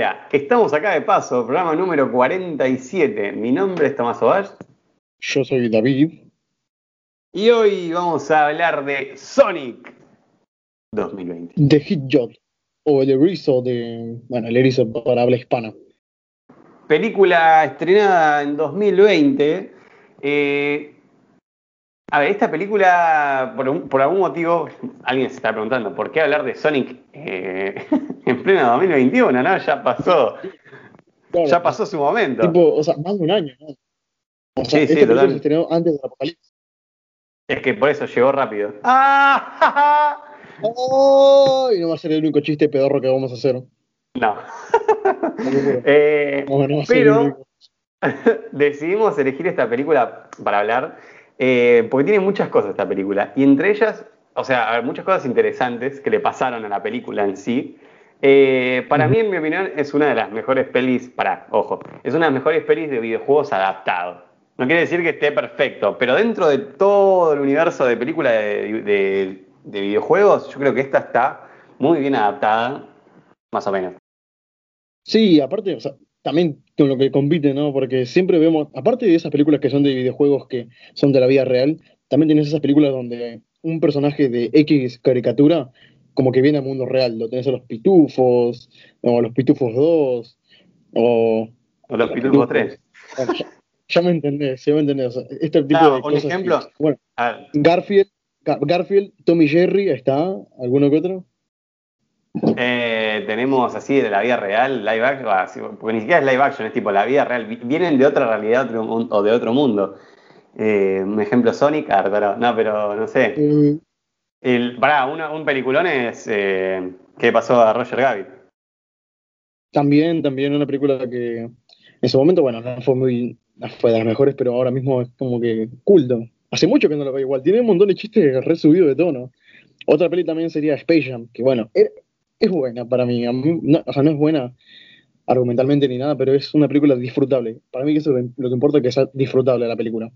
Hola, estamos acá de paso, programa número 47. Mi nombre es Tomás Ovash. Yo soy David. Y hoy vamos a hablar de Sonic 2020. De Hitjot, o el erizo de. Bueno, el erizo para habla hispana. Película estrenada en 2020. Eh, a ver, esta película, por, algún motivo, alguien se está preguntando, ¿por qué hablar de Sonic eh, en pleno 2021? ¿no? Ya pasó. ya pasó su momento. Tipo, o sea, más de un año, ¿no? O sea, sí, sí, se estrenó antes del apocalipsis. Es que por eso llegó rápido. ¡Ah! ¡Oh! Y no va a ser el único chiste pedorro que vamos a hacer. No. eh, pero decidimos elegir esta película para hablar eh, porque tiene muchas cosas esta película. Y entre ellas, o sea, hay muchas cosas interesantes que le pasaron a la película en sí. Eh, para mí, en mi opinión, es una de las mejores pelis, para, ojo, es una de las mejores pelis de videojuegos adaptados. No quiere decir que esté perfecto, pero dentro de todo el universo de películas de, videojuegos, yo creo que esta está muy bien adaptada, más o menos. Sí, aparte, o sea, también con lo que compite, ¿no? Porque siempre vemos, aparte de esas películas que son de videojuegos que son de la vida real, también tienes esas películas donde un personaje de X caricatura como que viene al mundo real. Lo tenés a los pitufos, o los pitufos 2, o... O los pitufos 3. ya, me entendés, ya me entendés. este tipo de un ejemplo. bueno, Garfield, Garfield, Tommy Jerry, ¿está? ¿Alguno que otro? Eh, tenemos así de la vida real, live action, porque ni siquiera es live action, es tipo la vida real, vienen de otra realidad o de otro mundo. Eh, un ejemplo Sonic, pero, no, pero no sé. Mm. El, pará, un peliculón es eh, ¿Qué pasó a Roger Rabbit? También, también una película que en su momento, bueno, no fue muy, fue de las mejores, pero ahora mismo es como que culto. Hace mucho que no lo veo igual, tiene un montón de chistes re subido de tono. Otra peli también sería Space Jam, que bueno, es buena para mí. o sea, no es buena argumentalmente ni nada, pero es una película disfrutable. Para mí que eso lo que importa es que sea disfrutable la película.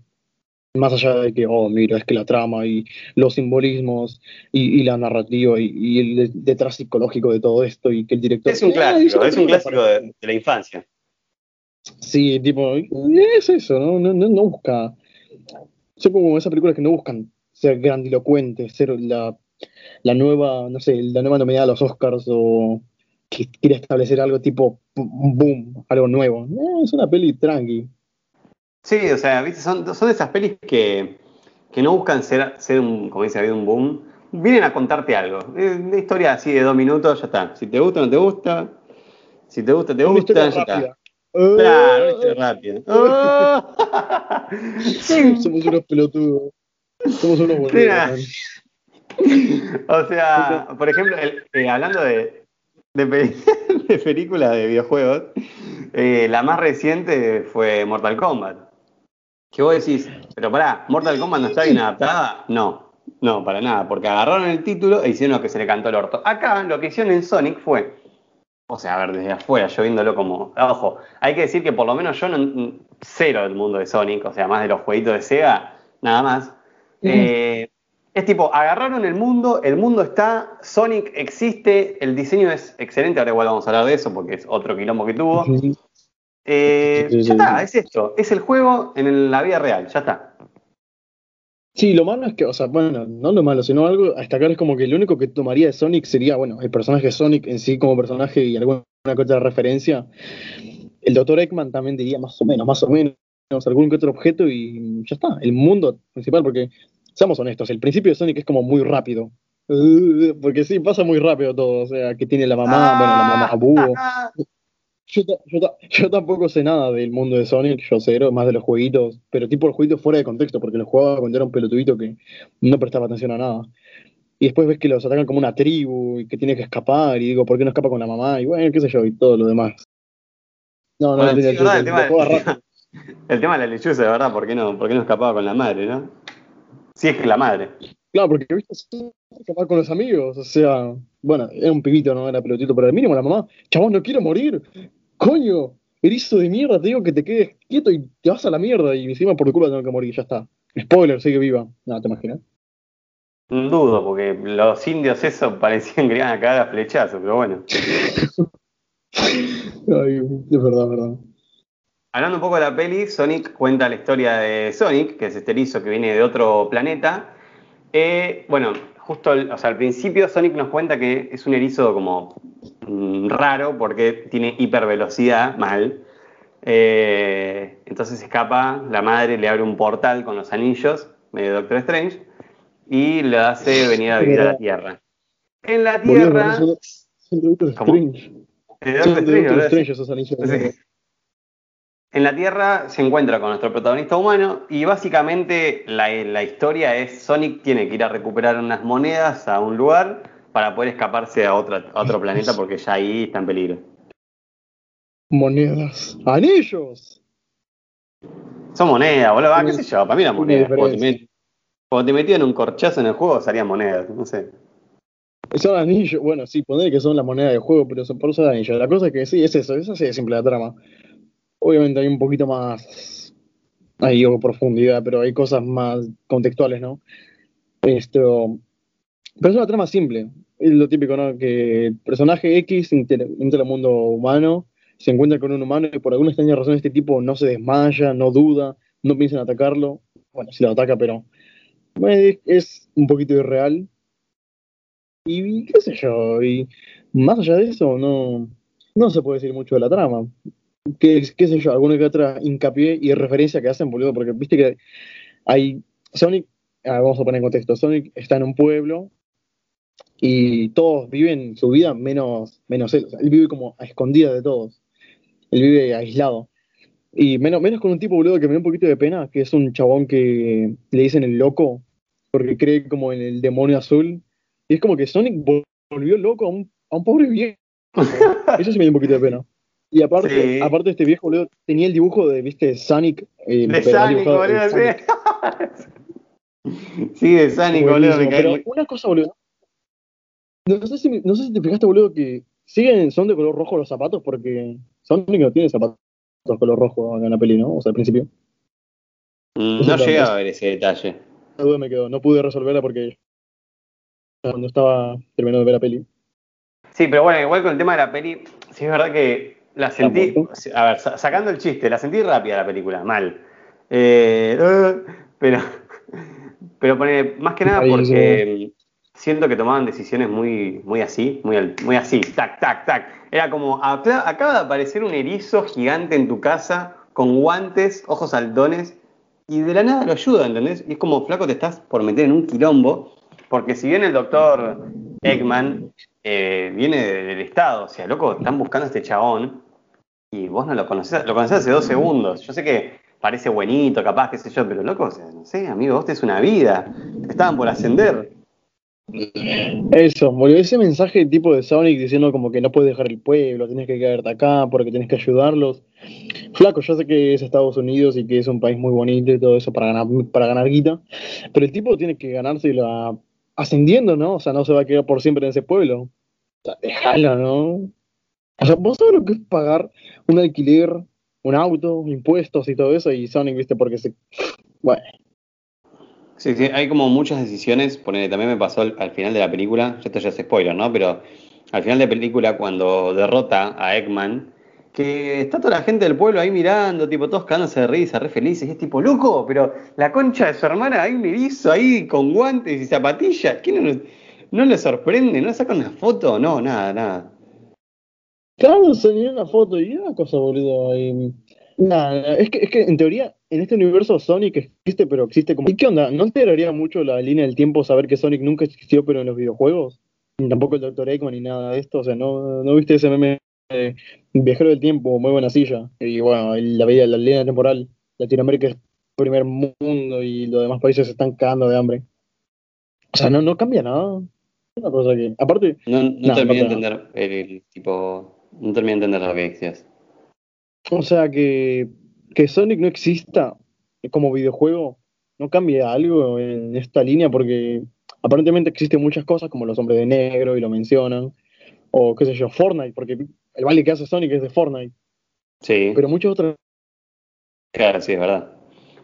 Más allá de que, oh, mira, es que la trama y los simbolismos y, la narrativa y, el detrás psicológico de todo esto y que el director... Es un clásico, es un clásico de, la infancia. Sí, tipo, es eso, ¿no? No, no, no busca... Son como esas películas que no buscan ser grandilocuentes, ser la la nueva, no sé, la nueva nominada a los Oscars o que quiere establecer algo tipo boom, algo nuevo. es una peli tranqui. Sí, o sea, ¿viste? Son, son esas pelis que, que no buscan ser, ser un, como dice un boom. Vienen a contarte algo. Una historia así de dos minutos, ya está. Si te gusta, no te gusta. Si te gusta, te gusta, ya está. Claro, una historia rápida. Somos unos pelotudos. Somos unos boludos. o sea, por ejemplo, eh, hablando de, de, películas de videojuegos, eh, la más reciente fue Mortal Kombat. Que vos decís, pero pará, ¿Mortal Kombat no está bien adaptada? No, no, para nada, porque agarraron el título e hicieron lo que se le cantó el orto. Acá lo que hicieron en Sonic fue, o sea, a ver, desde afuera, yo viéndolo como, ojo, hay que decir que por lo menos yo no, cero del mundo de Sonic, o sea, más de los jueguitos de Sega, nada más. Eh, es tipo, agarraron el mundo, el mundo está, Sonic existe, el diseño es excelente, ahora igual vamos a hablar de eso porque es otro quilombo que tuvo. Eh, ya está, es esto, es el juego en la vida real, ya está. Sí, lo malo es que, o sea, bueno, no lo malo, sino algo a destacar es como que lo único que tomaría de Sonic sería, bueno, el personaje Sonic en sí como personaje y alguna cosa de referencia. El Dr. Eggman también diría más o menos, más o menos, algún que otro objeto y ya está, el mundo principal, porque seamos honestos, el principio de Sonic es como muy rápido. Uh, porque sí, pasa muy rápido todo. O sea, que tiene la mamá, bueno, la mamá búho. Yo, yo, tampoco sé nada del mundo de Sonic, yo cero, más de los jueguitos, pero tipo el jueguito fuera de contexto, porque lo jugaba cuando era un pelotudito que no prestaba atención a nada. Y después ves que los atacan como una tribu y que tiene que escapar, y digo, ¿por qué no escapa con la mamá? Y bueno, qué sé yo, y todo lo demás. No, no, el, tema, el, tema, de la lechuza, de verdad, ¿por qué no, por qué no escapaba con la madre, no? Si es que la madre. Claro, porque viste, escapar con los amigos, o sea, bueno, era un pibito, no era pelotito, pero al mínimo la mamá, chabón, no quiero morir, coño, erizo de mierda, te digo que te quedes quieto y te vas a la mierda y encima por tu culpa tengo que morir, ya está. Spoiler, sigue viva. Nada, ¿te imaginas? Dudo, porque los indios eso parecían que iban a cagar a flechazos, pero bueno. Ay, es verdad, es verdad. Hablando un poco de la peli, Sonic cuenta la historia de Sonic, que es este erizo que viene de otro planeta. Eh, bueno, justo o sea, al principio Sonic nos cuenta que es un erizo como mm, raro porque tiene hipervelocidad mal. Eh, entonces escapa, la madre le abre un portal con los anillos, medio Doctor Strange, y le hace venir a vivir a la Tierra. En la Tierra... Doctor Strange. Doctor Strange, esos anillos. En la Tierra se encuentra con nuestro protagonista humano y básicamente la, historia es Sonic tiene que ir a recuperar unas monedas a un lugar para poder escaparse a, otro planeta porque ya ahí está en peligro. Monedas. ¡Anillos! Son monedas, boludo. Ah, qué sé yo, para mí eran monedas. Cuando te, metían un corchazo en el juego salían monedas, no sé. Son anillos, bueno, sí, poner que son las monedas del juego, pero son por eso anillos. La cosa es que sí, es eso, es así de simple la trama. Obviamente hay un poquito más, hay profundidad, pero hay cosas más contextuales, ¿no? Esto, pero es una trama simple. Es lo típico, ¿no? Que el personaje X entra al mundo humano, se encuentra con un humano y por alguna extraña razón este tipo no se desmaya, no duda, no piensa en atacarlo. Bueno, sí lo ataca, pero es un poquito irreal. Y qué sé yo, y más allá de eso, no, no se puede decir mucho de la trama qué, qué sé yo, alguna que otra hincapié y referencia que hacen, boludo, porque viste que hay Sonic, ah, vamos a poner en contexto, Sonic está en un pueblo y todos viven su vida menos, menos él, él vive como a escondida de todos, él vive aislado. Y menos, menos con un tipo, boludo, que me da un poquito de pena, que es un chabón que le dicen el loco, porque cree como en el demonio azul. Y es como que Sonic volvió loco a un, a un pobre viejo. Eso sí me da un poquito de pena. Y aparte, aparte este viejo, boludo, tenía el dibujo de, viste, Sonic. Eh, de Sonic, boludo, sí. sí, de Sonic, boludo, me Pero una cosa, boludo. No sé, si, no sé si te fijaste, boludo, que siguen, son de color rojo los zapatos, porque Sonic no tiene zapatos de color rojo en la peli, ¿no? O sea, al principio. Mm, no llegaba a ver ese detalle. La duda me quedó, no pude resolverla porque cuando estaba terminando de ver la peli. Sí, pero bueno, igual con el tema de la peli, sí es verdad que la sentí, a ver, sacando el chiste, la sentí rápida la película, mal. Eh, pero, pero pone, más que nada porque siento que tomaban decisiones muy, muy así, muy, muy así, tac, tac, tac. Era como, acaba de aparecer un erizo gigante en tu casa con guantes, ojos saltones, y de la nada lo ayuda, ¿entendés? Y es como, flaco, te estás por meter en un quilombo, porque si bien el doctor Eggman eh, viene del Estado, o sea, loco, están buscando a este chabón, y vos no lo conocés, lo conocés hace dos segundos. Yo sé que parece buenito, capaz, qué sé yo, pero loco, no sé, amigo, vos es una vida. estaban por ascender. Eso, volvió ese mensaje tipo de Sonic diciendo como que no puedes dejar el pueblo, tienes que quedarte acá porque tienes que ayudarlos. Flaco, yo sé que es Estados Unidos y que es un país muy bonito y todo eso para ganar, para ganar guita, pero el tipo tiene que ganarse la ascendiendo, ¿no? O sea, no se va a quedar por siempre en ese pueblo. O sea, déjalo, ¿no? O sea, vos sabés lo que es pagar un alquiler, un auto, impuestos y todo eso, y Sonic, viste, porque se. Bueno. Sí, sí, hay como muchas decisiones. Ponele, también me pasó al, final de la película, esto ya es spoiler, ¿no? Pero al final de la película, cuando derrota a Eggman, que está toda la gente del pueblo ahí mirando, tipo, todos cagándose de risa, re felices, y es tipo, loco, pero la concha de su hermana ahí me hizo ahí con guantes y zapatillas, ¿qué no, no le sorprende? ¿No le saca una foto? No, nada, nada. Claro, enseñé una foto y una cosa, boludo. nada, es que, es que en teoría, en este universo Sonic existe, pero existe como. ¿Y qué onda? ¿No alteraría mucho la línea del tiempo saber que Sonic nunca existió, pero en los videojuegos? Ni tampoco el Dr. Eggman ni nada de esto. O sea, ¿no, no viste ese meme de Viajero del Tiempo, muy buena silla? Y bueno, la, vida, la línea temporal. Latinoamérica es primer mundo y los demás países se están cagando de hambre. O sea, no, no cambia nada. Una cosa que. Aparte. No, no terminé de entender el tipo no termino de entender lo que decías. O sea, que, que Sonic no exista como videojuego no cambia algo en esta línea porque aparentemente existen muchas cosas como los hombres de negro y lo mencionan. O qué sé yo, Fortnite, porque el baile que hace Sonic es de Fortnite. Sí. Pero muchos otros. Claro, sí, es verdad.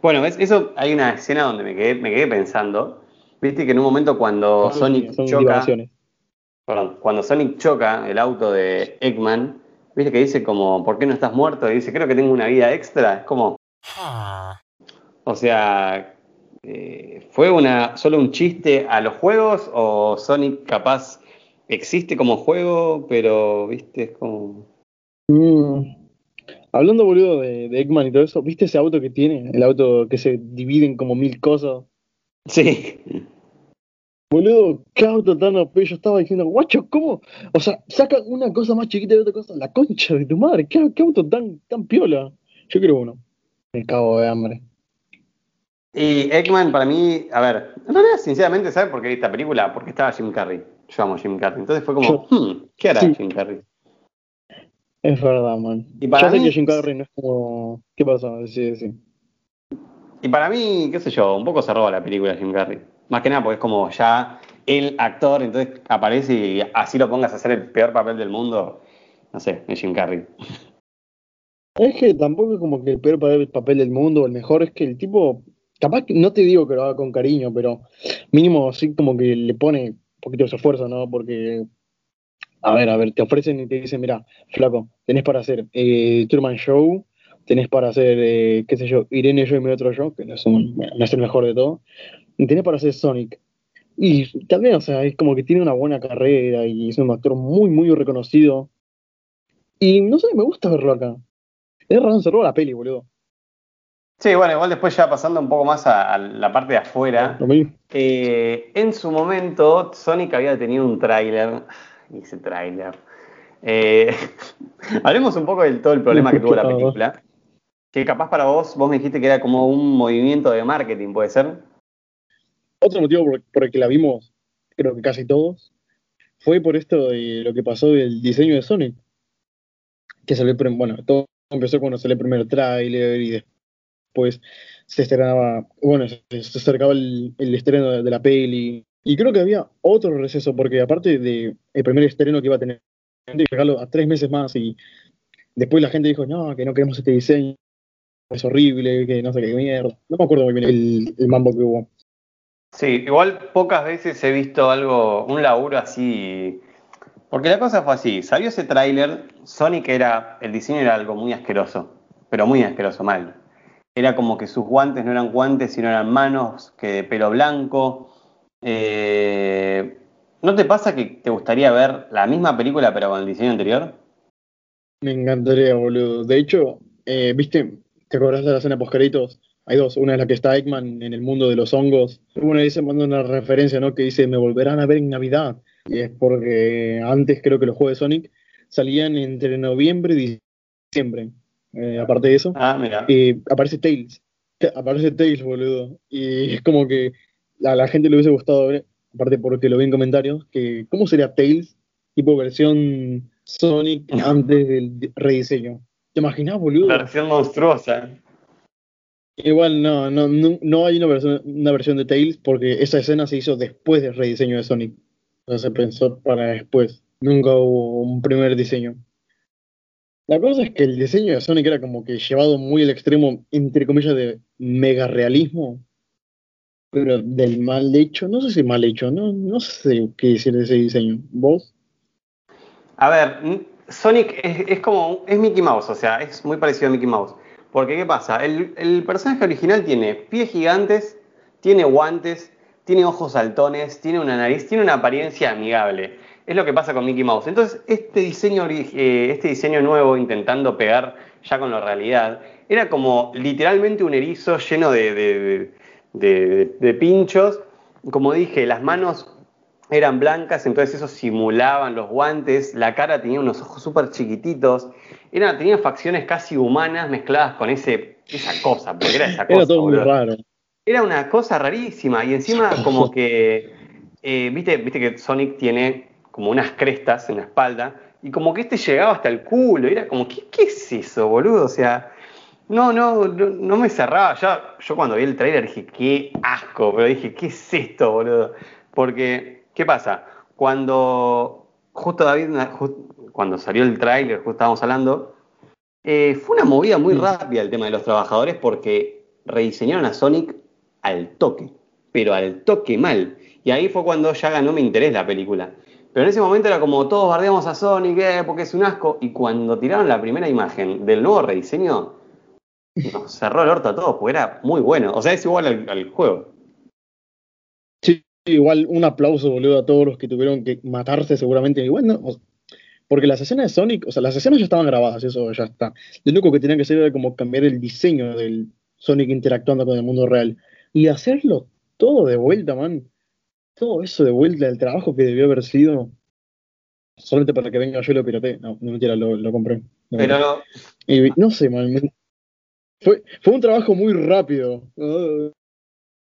Bueno. Eso hay una escena donde me quedé, me quedé pensando. Viste que en un momento cuando ah, Sonic choca cuando Sonic choca el auto de Eggman, viste que dice como, ¿por qué no estás muerto? Y dice, creo que tengo una vida extra. Es como. O sea, eh, ¿fue una solo un chiste a los juegos o Sonic capaz existe como juego, pero viste, es como. Mm. Hablando, boludo, de, de, Eggman y todo eso, ¿viste ese auto que tiene? El auto que se divide en como mil cosas. Sí. Boludo, qué auto tan OP. Yo estaba diciendo, guacho, ¿cómo? O sea, saca una cosa más chiquita de otra cosa. La concha de tu madre, qué, auto tan, tan piola. Yo quiero uno. Me cago de hambre. Y Eggman, para mí, a ver, en realidad, sinceramente, ¿sabes por qué esta película? Porque estaba Jim Carrey. Yo amo Jim Carrey. Entonces fue como, hmm, ¿qué hará Jim Carrey? Es verdad, man. Y para Yo sé que Jim Carrey no es como. ¿Qué pasó? Sí, sí. Y para mí, qué sé yo, un poco se roba la película Jim Carrey. Más que nada porque es como ya el actor, entonces aparece y así lo pongas a hacer el peor papel del mundo. No sé, es Jim Carrey. Es que tampoco es como que el peor papel del mundo, el mejor es que el tipo, capaz que no te digo que lo haga con cariño, pero mínimo así como que le pone un poquito de esfuerzo, ¿no? Porque, a ver, a ver, te ofrecen y te dicen, mira, flaco, tenés para hacer eh, Truman Show, tenés para hacer, eh, qué sé yo, Irene Yo y mi otro yo, que no es el mejor de todo, y tenés para hacer Sonic. Y también, o sea, es como que tiene una buena carrera y es un actor muy, muy reconocido. Y no sé, me gusta verlo acá. Es razón, se roba la peli, boludo. Sí, bueno, igual después ya pasando un poco más a, la parte de afuera. Eh, en su momento, Sonic había tenido un tráiler. Ese tráiler. Eh, hablemos un poco del todo el problema que tuvo la película. Que capaz para vos, vos me dijiste que era como un movimiento de marketing, ¿puede ser? Otro motivo por, el que la vimos, creo que casi todos, fue por esto de lo que pasó del diseño de Sonic. Que salió, bueno, todo empezó cuando salió el primer tráiler y después se estrenaba, bueno, se, acercaba el, estreno de, la peli. Y creo que había otro receso, porque aparte del el primer estreno que iba a tener, a tres meses más y después la gente dijo, no, que no queremos este diseño, es horrible, que no sé qué mierda. No me acuerdo muy bien el, mambo que hubo. Sí, igual pocas veces he visto algo, un laburo así. Porque la cosa fue así, salió ese tráiler, Sonic era, el diseño era algo muy asqueroso, pero muy asqueroso, mal. Era como que sus guantes no eran guantes, sino eran manos, que de pelo blanco. Eh, ¿No te pasa que te gustaría ver la misma película pero con el diseño anterior? Me encantaría, boludo. De hecho, eh, viste, ¿Te acuerdas de la escena post Hay dos, una es la que está Eggman en el mundo de los hongos. Una dice, manda una referencia, ¿no? Que dice, me volverán a ver en Navidad. Y es porque antes creo que los juegos de Sonic salían entre noviembre y diciembre. Eh, aparte de eso, ah, mira. aparece Tails. Aparece Tails, boludo. Y es como que a la gente le hubiese gustado ver, aparte porque lo vi en comentarios, que ¿cómo sería Tails? Tipo versión Sonic antes del rediseño. ¿Te imaginas, boludo? Versión monstruosa. Igual no, no, no, hay una versión, una versión de Tails porque esa escena se hizo después del rediseño de Sonic. O se pensó para después. Nunca hubo un primer diseño. La cosa es que el diseño de Sonic era como que llevado muy al extremo, entre comillas, de mega realismo. Pero del mal hecho, no sé si mal hecho, no, no sé qué decir de ese diseño. ¿Vos? A ver, Sonic es, como, es Mickey Mouse, o sea, es muy parecido a Mickey Mouse. Porque, ¿qué pasa? El, personaje original tiene pies gigantes, tiene guantes, tiene ojos saltones, tiene una nariz, tiene una apariencia amigable. Es lo que pasa con Mickey Mouse. Entonces, este diseño, eh, este diseño nuevo, intentando pegar ya con la realidad, era como literalmente un erizo lleno de, de pinchos. Como dije, las manos eran blancas, entonces eso simulaban los guantes, la cara tenía unos ojos súper chiquititos, era, tenía facciones casi humanas mezcladas con ese, esa cosa, porque era esa cosa. Era todo muy raro. Era una cosa rarísima, y encima como que, eh, viste, viste que Sonic tiene como unas crestas en la espalda, y como que este llegaba hasta el culo, y era como, ¿qué, qué es eso, boludo? O sea, no, no, no, me cerraba. Ya, yo cuando vi el trailer dije, qué asco, pero dije, ¿qué es esto, boludo? Porque ¿Qué pasa? Cuando justo David, cuando salió el tráiler, justo estábamos hablando, eh, fue una movida muy rápida el tema de los trabajadores porque rediseñaron a Sonic al toque, pero al toque mal. Y ahí fue cuando ya ganó mi interés la película. Pero en ese momento era como todos bardeamos a Sonic, eh, porque es un asco. Y cuando tiraron la primera imagen del nuevo rediseño, nos cerró el orto a todos, porque era muy bueno. O sea, es igual al, al juego. Sí, igual un aplauso, boludo, a todos los que tuvieron que matarse seguramente. Igual no, o- porque las escenas de Sonic, o sea, las escenas ya estaban grabadas, eso ya está. Lo único que tenían que hacer era como cambiar el diseño del Sonic interactuando con el mundo real. Y hacerlo todo de vuelta, man. Todo eso de vuelta, el trabajo que debió haber sido. Solamente para que venga yo y lo pirate. No, no mentira, lo, lo compré. Pero Y no sé, man. me- Fue, fue un trabajo muy rápido.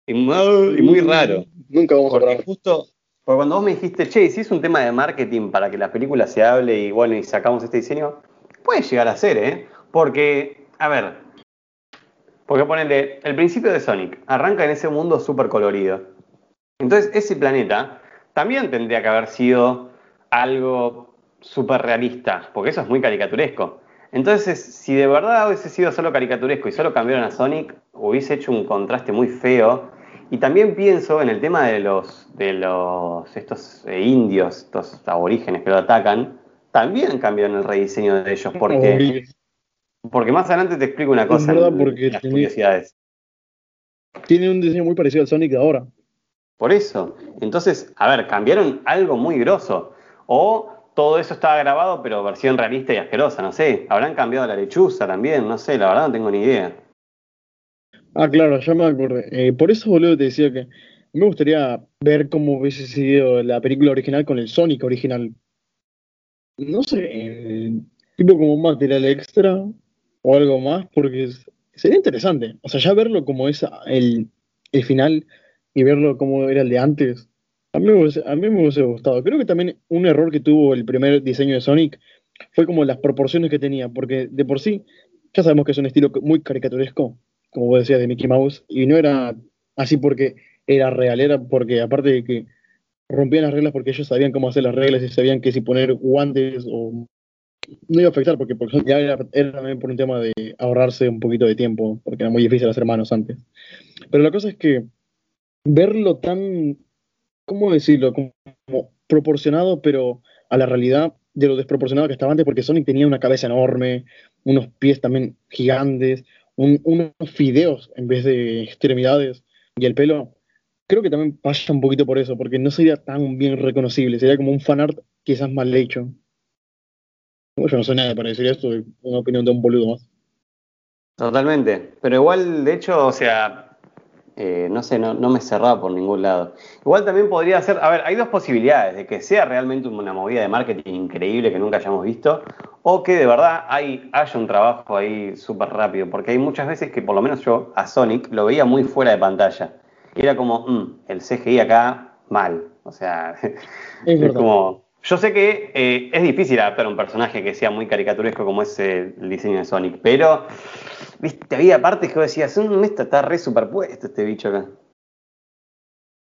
Y muy, y muy raro. Nunca vamos a parar. justo, porque cuando vos me dijiste, che, si es un tema de marketing para que la película se hable y bueno, y sacamos este diseño, puede llegar a ser, ¿eh? Porque, a ver, porque ponele, el principio de Sonic arranca en ese mundo súper colorido. Entonces, ese planeta también tendría que haber sido algo súper realista, porque eso es muy caricaturesco. Entonces, si de verdad hubiese sido solo caricaturesco y solo cambiaron a Sonic, hubiese hecho un contraste muy feo. Y también pienso en el tema de los, de los estos eh, indios, estos aborígenes que lo atacan, también cambiaron el rediseño de ellos, porque, porque más adelante te explico una cosa verdad, en- porque en las tenés- curiosidades. Tiene un diseño muy parecido al Sonic de ahora. Por eso. Entonces, a ver, cambiaron algo muy grosso. O todo eso estaba grabado, pero versión realista y asquerosa, no sé. Habrán cambiado la lechuza también, no sé, la verdad no tengo ni idea. Ah, claro, ya me acordé. Eh, por eso, boludo, te decía que me gustaría ver cómo hubiese sido la película original con el Sonic original. No sé, eh, tipo como un material extra o algo más, porque sería interesante. O sea, ya verlo como es el, el final y verlo como era el de antes, a mí, a mí me hubiese gustado. Creo que también un error que tuvo el primer diseño de Sonic fue como las proporciones que tenía, porque de por sí ya sabemos que es un estilo muy caricaturesco, como vos decías, de Mickey Mouse, y no era así porque era real, era porque aparte de que rompían las reglas porque ellos sabían cómo hacer las reglas y sabían que si poner guantes o no iba a afectar porque, porque ya era, también por un tema de ahorrarse un poquito de tiempo, porque era muy difícil hacer manos antes. Pero la cosa es que verlo tan, ¿cómo decirlo? Como proporcionado, pero a la realidad de lo desproporcionado que estaba antes, porque Sonic tenía una cabeza enorme, unos pies también gigantes, un- unos fideos en vez de extremidades, y el pelo, creo que también pasa un poquito por eso, porque no sería tan bien reconocible, sería como un fanart quizás mal hecho. Yo no sé nada para decir esto, es una opinión de un boludo más. Totalmente. Pero igual, de hecho, o sea, eh, no sé, no, no me cerraba por ningún lado. Igual también podría ser, a ver, hay dos posibilidades, de que sea realmente una movida de marketing increíble que nunca hayamos visto, o que de verdad hay, haya un trabajo ahí súper rápido, porque hay muchas veces que por lo menos yo a Sonic lo veía muy fuera de pantalla. Y era como, "Mm, el CGI acá mal. O sea, Es como. Yo sé que eh, es difícil adaptar un personaje que sea muy caricaturesco como es el diseño de Sonic, pero viste, había partes que vos decías, "Mm, esta está re superpuesto este bicho acá.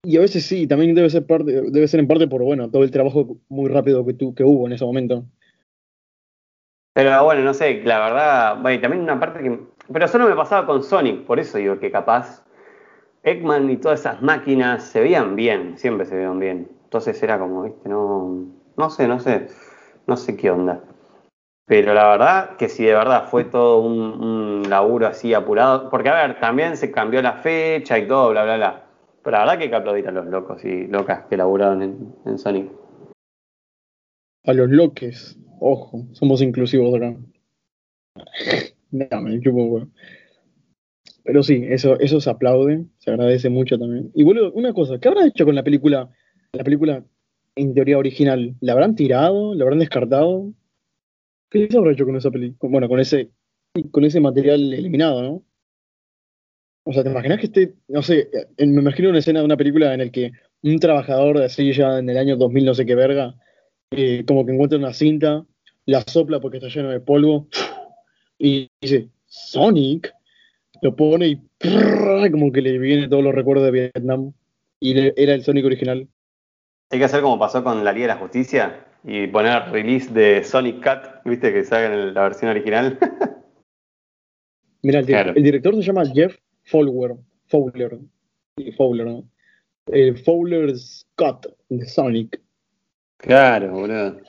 Y a veces sí, también debe ser parte, debe ser en parte por bueno, todo el trabajo muy rápido que, tu, que hubo en ese momento. Pero bueno, no sé, la verdad, bueno, y también una parte que. Pero solo me pasaba con Sonic, por eso digo que capaz Eggman y todas esas máquinas se veían bien, siempre se veían bien. Entonces era como, viste, no. No sé, no sé. No sé qué onda. Pero la verdad que si de verdad fue todo un, laburo así apurado, porque a ver, también se cambió la fecha y todo, bla, bla, bla. Pero la verdad que hay que aplaudir a los locos y locas que laburaron en, en. A los loques, ojo, somos inclusivos acá. No, me chupo huevo. Pero sí, eso, eso se aplaude, se agradece mucho también. Y boludo, una cosa, ¿qué habrán hecho con la película, la película en teoría original? ¿La habrán tirado? ¿La habrán descartado? ¿Qué se habrá hecho con esa película? Bueno, con ese, con ese material eliminado, ¿no? O sea, ¿te imaginas que esté, no sé, me imagino una escena de una película en el que un trabajador de así ya en el año 2000 no sé qué verga, eh, como que encuentra una cinta, la sopla porque está lleno de polvo, y dice, Sonic, lo pone y como que le viene todos los recuerdos de Vietnam, y era el Sonic original. Hay que hacer como pasó con la Liga de la Justicia y poner release de Sonic Cat, viste que sacan la versión original. Mira, el, dir- Claro. el director se llama Jeff Fowler, Fowler, Fowler, ¿no? El Fowler Scott de Sonic. Claro, boludo.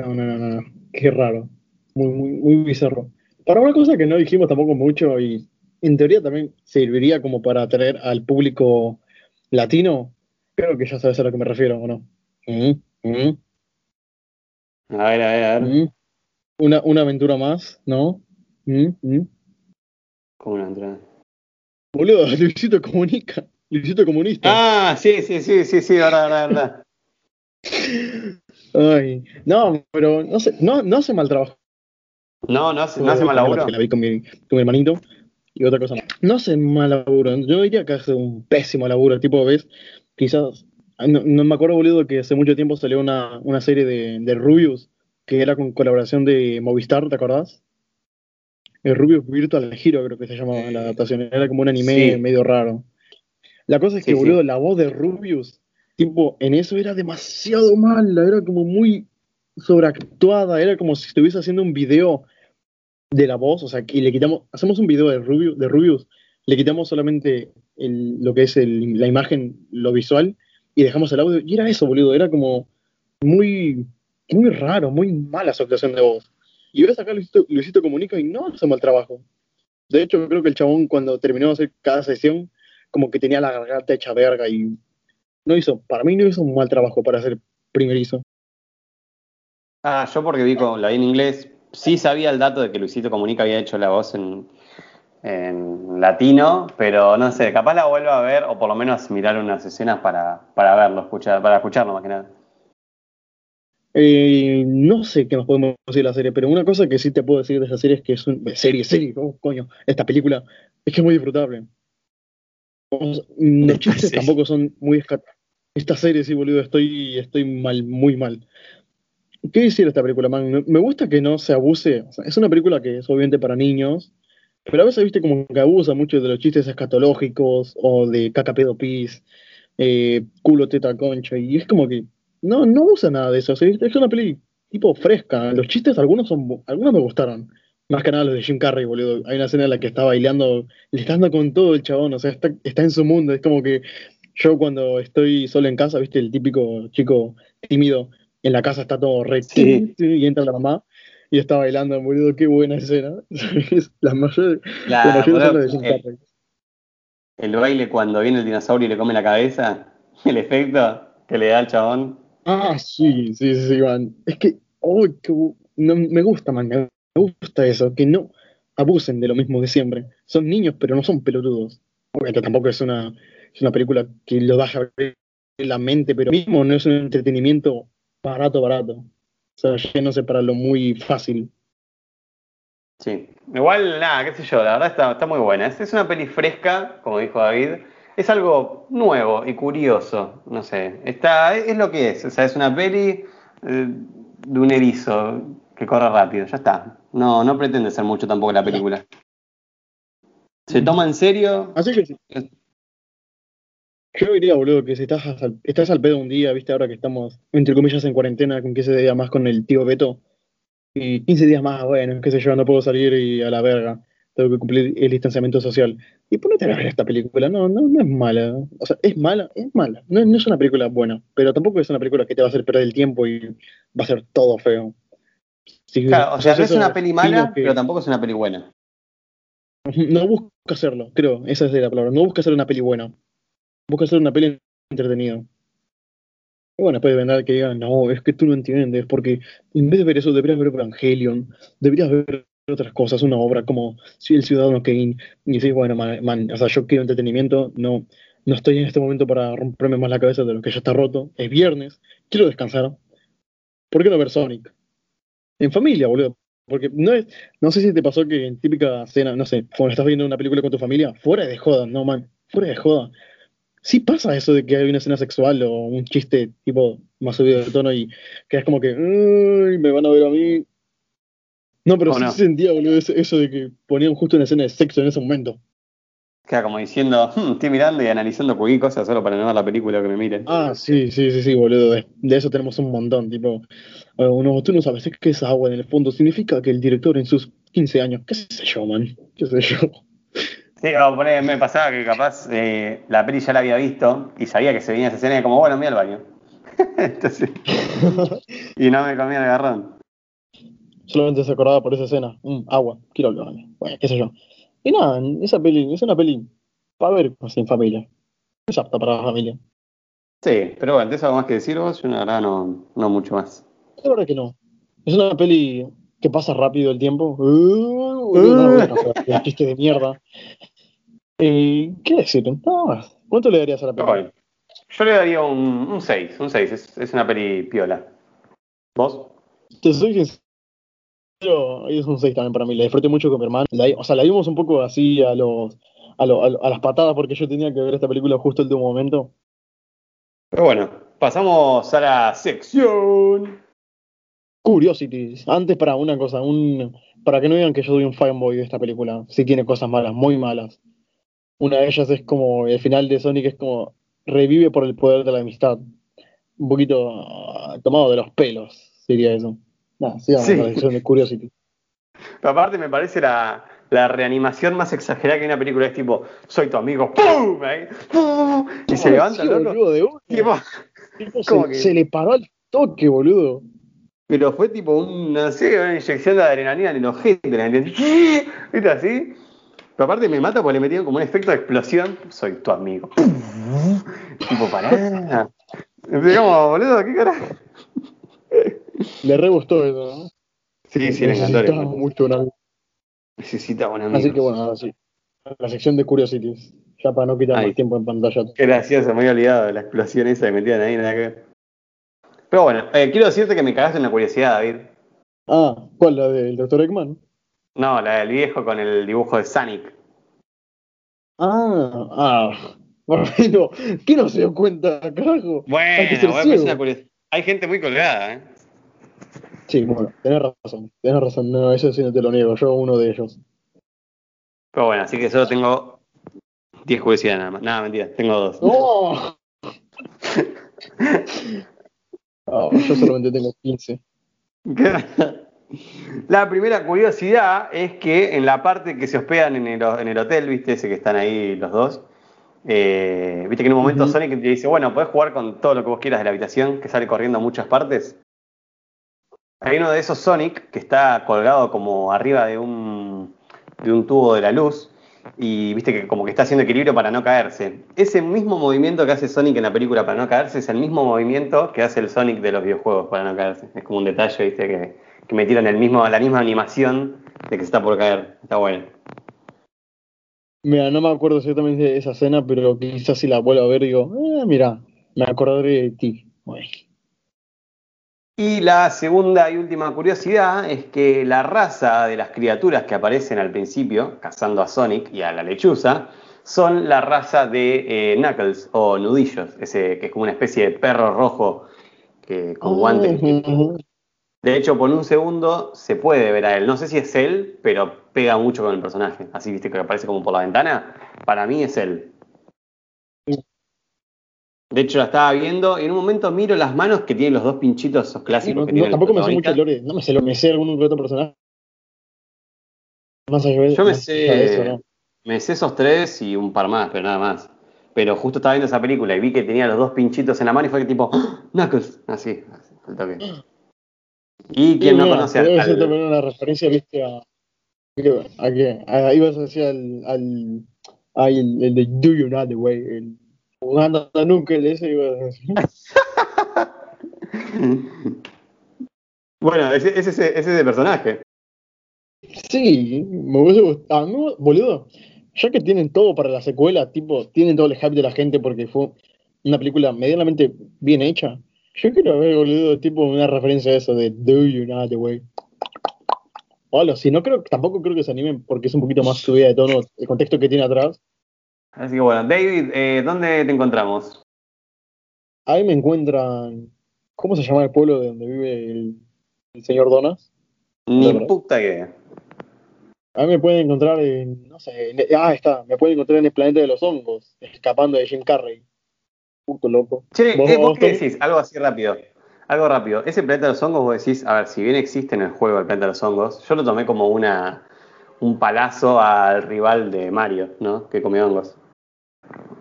No, no, no, no, qué raro. Muy, muy, muy bizarro. Para una cosa que no dijimos tampoco mucho y en teoría también serviría como para atraer al público latino, creo que ya sabes a lo que me refiero, ¿o no? Mm, mm. A ver, a ver, a ver. Mm. Una, una aventura más, ¿no? Mm. ¿Cómo una entrada? Boludo, Luisito comunica. Luisito comunista. Ah, sí, sí, sí, sí, sí, verdad, verdad, verdad. Ay, no, pero no, sé, no, no hace mal trabajo. No, no hace, no hace mal laburo. La vi con mi, con mi hermanito. Y otra cosa. No hace mal laburo. Yo diría que hace un pésimo laburo. Tipo, ves, quizás. No, no me acuerdo, boludo, que hace mucho tiempo salió una, una serie de, de Rubius que era con colaboración de Movistar, ¿te acordás? El Rubius Virtual Hero, creo que se llamaba la adaptación. Era como un anime Sí. medio raro. La cosa es que, Sí, sí. boludo, la voz de Rubius, tipo, en eso era demasiado mala, era como muy sobreactuada, era como si estuviese haciendo un video de la voz, o sea, y le quitamos, hacemos un video de Rubius, de Rubius le quitamos solamente lo que es el- la imagen, lo visual, y dejamos el audio, y era eso, boludo, era como muy, muy raro, muy mala su actuación de voz. Y ves acá Luisito, Luisito Comunica y no hace mal trabajo. De hecho, creo que el chabón cuando terminó de hacer cada sesión, como que tenía la garganta hecha verga y no hizo, para mí no hizo un mal trabajo para ser primerizo. Ah, yo porque vi con, la vi en inglés, sí sabía el dato de que Luisito Comunica había hecho la voz en, en latino, pero no sé, capaz la vuelvo a ver o por lo menos mirar unas escenas para, para verlo, escuchar, para escucharlo más que nada. Eh, no sé qué más podemos decir de la serie, pero una cosa que sí te puedo decir de esa serie es que es un serie, serie, oh, coño, esta película es que es muy disfrutable. Los chistes Sí. tampoco son muy Esta serie, sí, boludo, estoy, estoy mal, muy mal. ¿Qué decir de esta película, man? Me- Me gusta que no se abuse. o sea, es una película que es obviamente para niños, pero a veces, viste, como que abusa mucho de los chistes escatológicos o de caca pedo pis, eh, culo teta concha, y es como que no, no usa nada de eso. o sea, es una peli tipo fresca. Los chistes, algunos son algunos me gustaron. Más que nada los de Jim Carrey, boludo. Hay una escena en la que está bailando, le está dando con todo el chabón, o sea, está, está en su mundo. Es como que yo cuando estoy solo en casa, viste, el típico chico tímido, en la casa está todo re Sí. y entra la mamá y está bailando, boludo. Qué buena escena. Es la mayor, La- la mayor boludo, escena de Jim el, Carrey. el baile cuando viene el dinosaurio y le come la cabeza, el efecto que le da al chabón. Ah, sí, sí, sí, man. Es que, oh, bu- no, me gusta, man, me gusta eso, que no abusen de lo mismo de siempre. Son niños, pero no son pelotudos. Obviamente tampoco es una, es una película que lo vaya a la mente, pero mismo no es un entretenimiento barato, barato. O sea, yéndose para lo muy fácil. Sí. Igual, nada, qué sé yo, la verdad está, está muy buena. Es, es una peli fresca, como dijo David. Es algo nuevo y curioso, no sé. Está, es, es lo que es. O sea, es una peli eh, de un erizo que corre rápido, ya está. No, no pretende ser mucho tampoco la película. Se toma en serio. Así que sí. Yo diría, boludo, que si estás al, estás al pedo un día, viste, ahora que estamos, entre comillas, en cuarentena, con 15 días más con el tío Beto, y 15 días más, bueno, qué sé yo, no puedo salir y a la verga, tengo que cumplir el distanciamiento social. Y ponete a ver esta película, no, no, no es mala. O sea, es mala, es mala. No, no es una película buena, pero tampoco es una película que te va a hacer perder el tiempo y va a ser todo feo. Si Claro, o sea, no es una peli mala, que- pero tampoco es una peli buena. no busca hacerlo, creo, esa es la palabra. No busca hacer una peli buena. Busca hacer una peli entretenida. Y bueno, después vendrá que digan, no, es que tú no entiendes, porque en vez de ver eso deberías ver Evangelion, deberías ver otras cosas, una obra como El Ciudadano Kane, y decís, bueno, man, man, o sea, yo quiero entretenimiento, no, no estoy en este momento para romperme más la cabeza de lo que ya está roto, es viernes, quiero descansar. ¿Por qué no ver Sonic? En familia, boludo. Porque no es, no sé si te pasó que en típica cena, no sé, cuando estás viendo una película con tu familia, fuera de joda, no man, fuera de joda. Sí pasa eso de que hay una escena sexual o un chiste tipo más subido de tono y que es como que, "Ay, me van a ver a mí. No, pero ¿O sí no? se sentía, boludo, eso, eso de que ponían justo una escena de sexo en ese momento. Queda como diciendo, "Hmm, estoy mirando y analizando cualquier cosa solo para no ver la película que me miren. Ah, sí, sí, sí, sí, boludo. De, de eso tenemos un montón. Tipo, eh, uno, tú no sabes qué es agua en el fondo. Significa que el director en sus 15 años, qué sé yo, man, qué sé yo. Sí, o poné, me pasaba que capaz eh, la peli ya la había visto y sabía que se venía esa escena y como, bueno, mira al baño. Entonces, y no me comía el garrón. Solamente se acordaba por esa escena. Mm, agua, quiero hablar. Bueno, qué sé yo. Y nada, esa peli, es una peli para ver sin familia. Es apta para la familia. Sí, pero bueno, ¿tienes algo más que decir vos? Yo la verdad no, no mucho más. La verdad que no. Es una peli que pasa rápido el tiempo. Uh, uh, chiste de mierda. Eh, ¿Qué decir? Nada más. ¿Cuánto le darías a la peli? yo le daría un 6, un 6. Es, es, una peli piola. ¿Vos? Te soy sincero, es un 6 también para mí. La disfruté mucho con mi hermano. o sea, la vimos un poco así a los a, a, las patadas porque yo tenía que ver esta película justo el un momento. Pero bueno, pasamos a la sección Curiosities. Antes para una cosa, un para que no digan que yo soy un fanboy de esta película, sí tiene cosas malas, muy malas. Una de ellas es como el final de Sonic es como revive por el poder de la amistad. Un poquito ah, tomado de los pelos, sería eso. Nah, sí. la de Curiosity. Pero aparte me parece la, la reanimación más exagerada que hay en una película es tipo, soy tu amigo, ¡pum! Y se levanta el boludo, de se, se, le paró al toque, boludo. Pero fue tipo una, una inyección de adrenalina en el ojete, ¿viste así? Pero aparte me mata porque le metieron como un efecto de explosión. Soy tu amigo. tipo, pará. Digamos, boludo, ¿qué carajo? Le re gustó eso, ¿no? Sí, sí, le encantó. Necesitaba mucho una Necesita un amigo. Así que bueno, ahora sí. La sección de Curiosities. Ya para no quitar más tiempo en pantalla. Gracioso, me había olvidado de la explosión esa que metían ahí, nada que ver. Pero bueno, eh, quiero decirte que me cagaste en la curiosidad, David. Ah, ¿cuál? ¿La del Dr. Eggman? No, la del viejo con el dibujo de Sonic. Ah, ah. Bueno, ¿qué no se dio cuenta, carajo? Bueno, una curiosidad. Hay gente muy colgada, ¿eh? Sí, bueno, tenés razón, tenés razón, no, eso sí no te lo niego, yo uno de ellos. Pero bueno, así que solo tengo 10 curiosidades nada más. Nada, mentira, tengo dos. ¡Oh! oh, yo solamente tengo 15. La primera curiosidad es que en la parte que se hospedan en el, en el hotel, viste, ese que están ahí los dos, eh, viste que en un momento Sonic te dice, bueno, podés jugar con todo lo que vos quieras de la habitación, que sale corriendo a muchas partes. Hay uno de esos Sonic que está colgado como arriba de un, de un tubo de la luz y viste que como que está haciendo equilibrio para no caerse. Ese mismo movimiento que hace Sonic en la película para no caerse es el mismo movimiento que hace el Sonic de los videojuegos para no caerse. Es como un detalle, viste, que, que metieron el mismo, la misma animación de que se está por caer. Está bueno. Mira, no me acuerdo exactamente de esa escena, pero quizás si la vuelvo a ver digo, eh, mira, me acordaré de ti. Y la segunda y última curiosidad es que la raza de las criaturas que aparecen al principio, cazando a Sonic y a la lechuza, son la raza de eh, Knuckles o Nudillos, ese que es como una especie de perro rojo que, con guantes. De hecho, por un segundo se puede ver a él. No sé si es él, pero pega mucho con el personaje. Así viste que aparece como por la ventana. Para mí es él. De hecho, la estaba viendo y en un momento miro las manos que tienen los dos pinchitos esos clásicos. No, tampoco me sé mucho lore. No me sé, me sé algún otro personaje. Más allá Yo me sé, me sé esos tres y un par más, pero nada más. Pero justo estaba viendo esa película y vi que tenía los dos pinchitos en la mano y fue que tipo, ¡Ah! Knuckles, así, así el toque. Y quien no conoce al, al... también una referencia, viste, a, a qué, a, ibas a decir al, al, al el, el, de Do You Know The Way, el jugando nunca el ese iba a decir. bueno, ese, ese, ese, ese de personaje. Sí, me hubiese gustado. No, boludo, ya que tienen todo para la secuela, tipo, tienen todo el hype de la gente porque fue una película medianamente bien hecha. Yo quiero ver, boludo, tipo una referencia a eso de Do You Know The Way. Hola, si no creo, tampoco creo que se animen porque es un poquito más subida de tono el contexto que tiene atrás. Así que bueno, David, eh, ¿dónde te encontramos? Ahí me encuentran. ¿Cómo se llama el pueblo de donde vive el, señor Donas? Ni puta que. Ahí me pueden encontrar en. No sé. ah, está. Me pueden encontrar en el planeta de los hongos, escapando de Jim Carrey. Puto loco. Che, ¿vos, eh, qué decís? Algo así rápido. Algo rápido. Ese planeta de los hongos, vos decís, a ver, si bien existe en el juego el planeta de los hongos, yo lo tomé como una un palazo al rival de Mario, ¿no? Que comió hongos.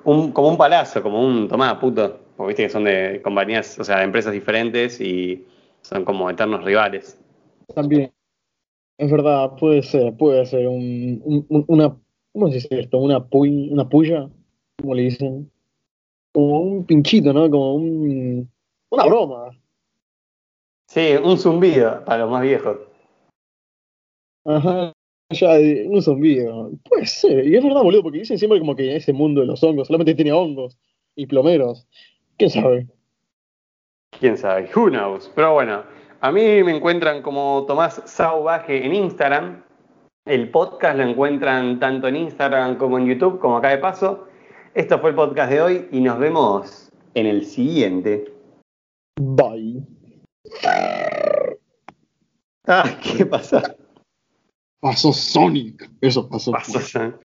Un, como un palazo, como un tomá, puto. Porque viste que son de compañías, o sea, de empresas diferentes y son como eternos rivales. También. Es verdad, puede ser, puede ser un, una, ¿cómo se dice esto? Una, una puya, como le dicen. Como un pinchito, ¿no? Como un, una broma. Sí, un zumbido para los más viejos. Ajá, ya, un zumbido. Puede ser, y es verdad, boludo, porque dicen siempre como que en ese mundo de los hongos solamente tenía hongos y plomeros. ¿Quién sabe? ¿Quién sabe? Who knows? Pero bueno, a mí me encuentran como Tomás Sauvaje en Instagram. El podcast lo encuentran tanto en Instagram como en YouTube, como acá de paso. Esto fue el podcast de hoy y nos vemos en el siguiente. Bye. Ah, ¿qué pasa? Pasó Sonic. Eso pasó. Pasó Sonic.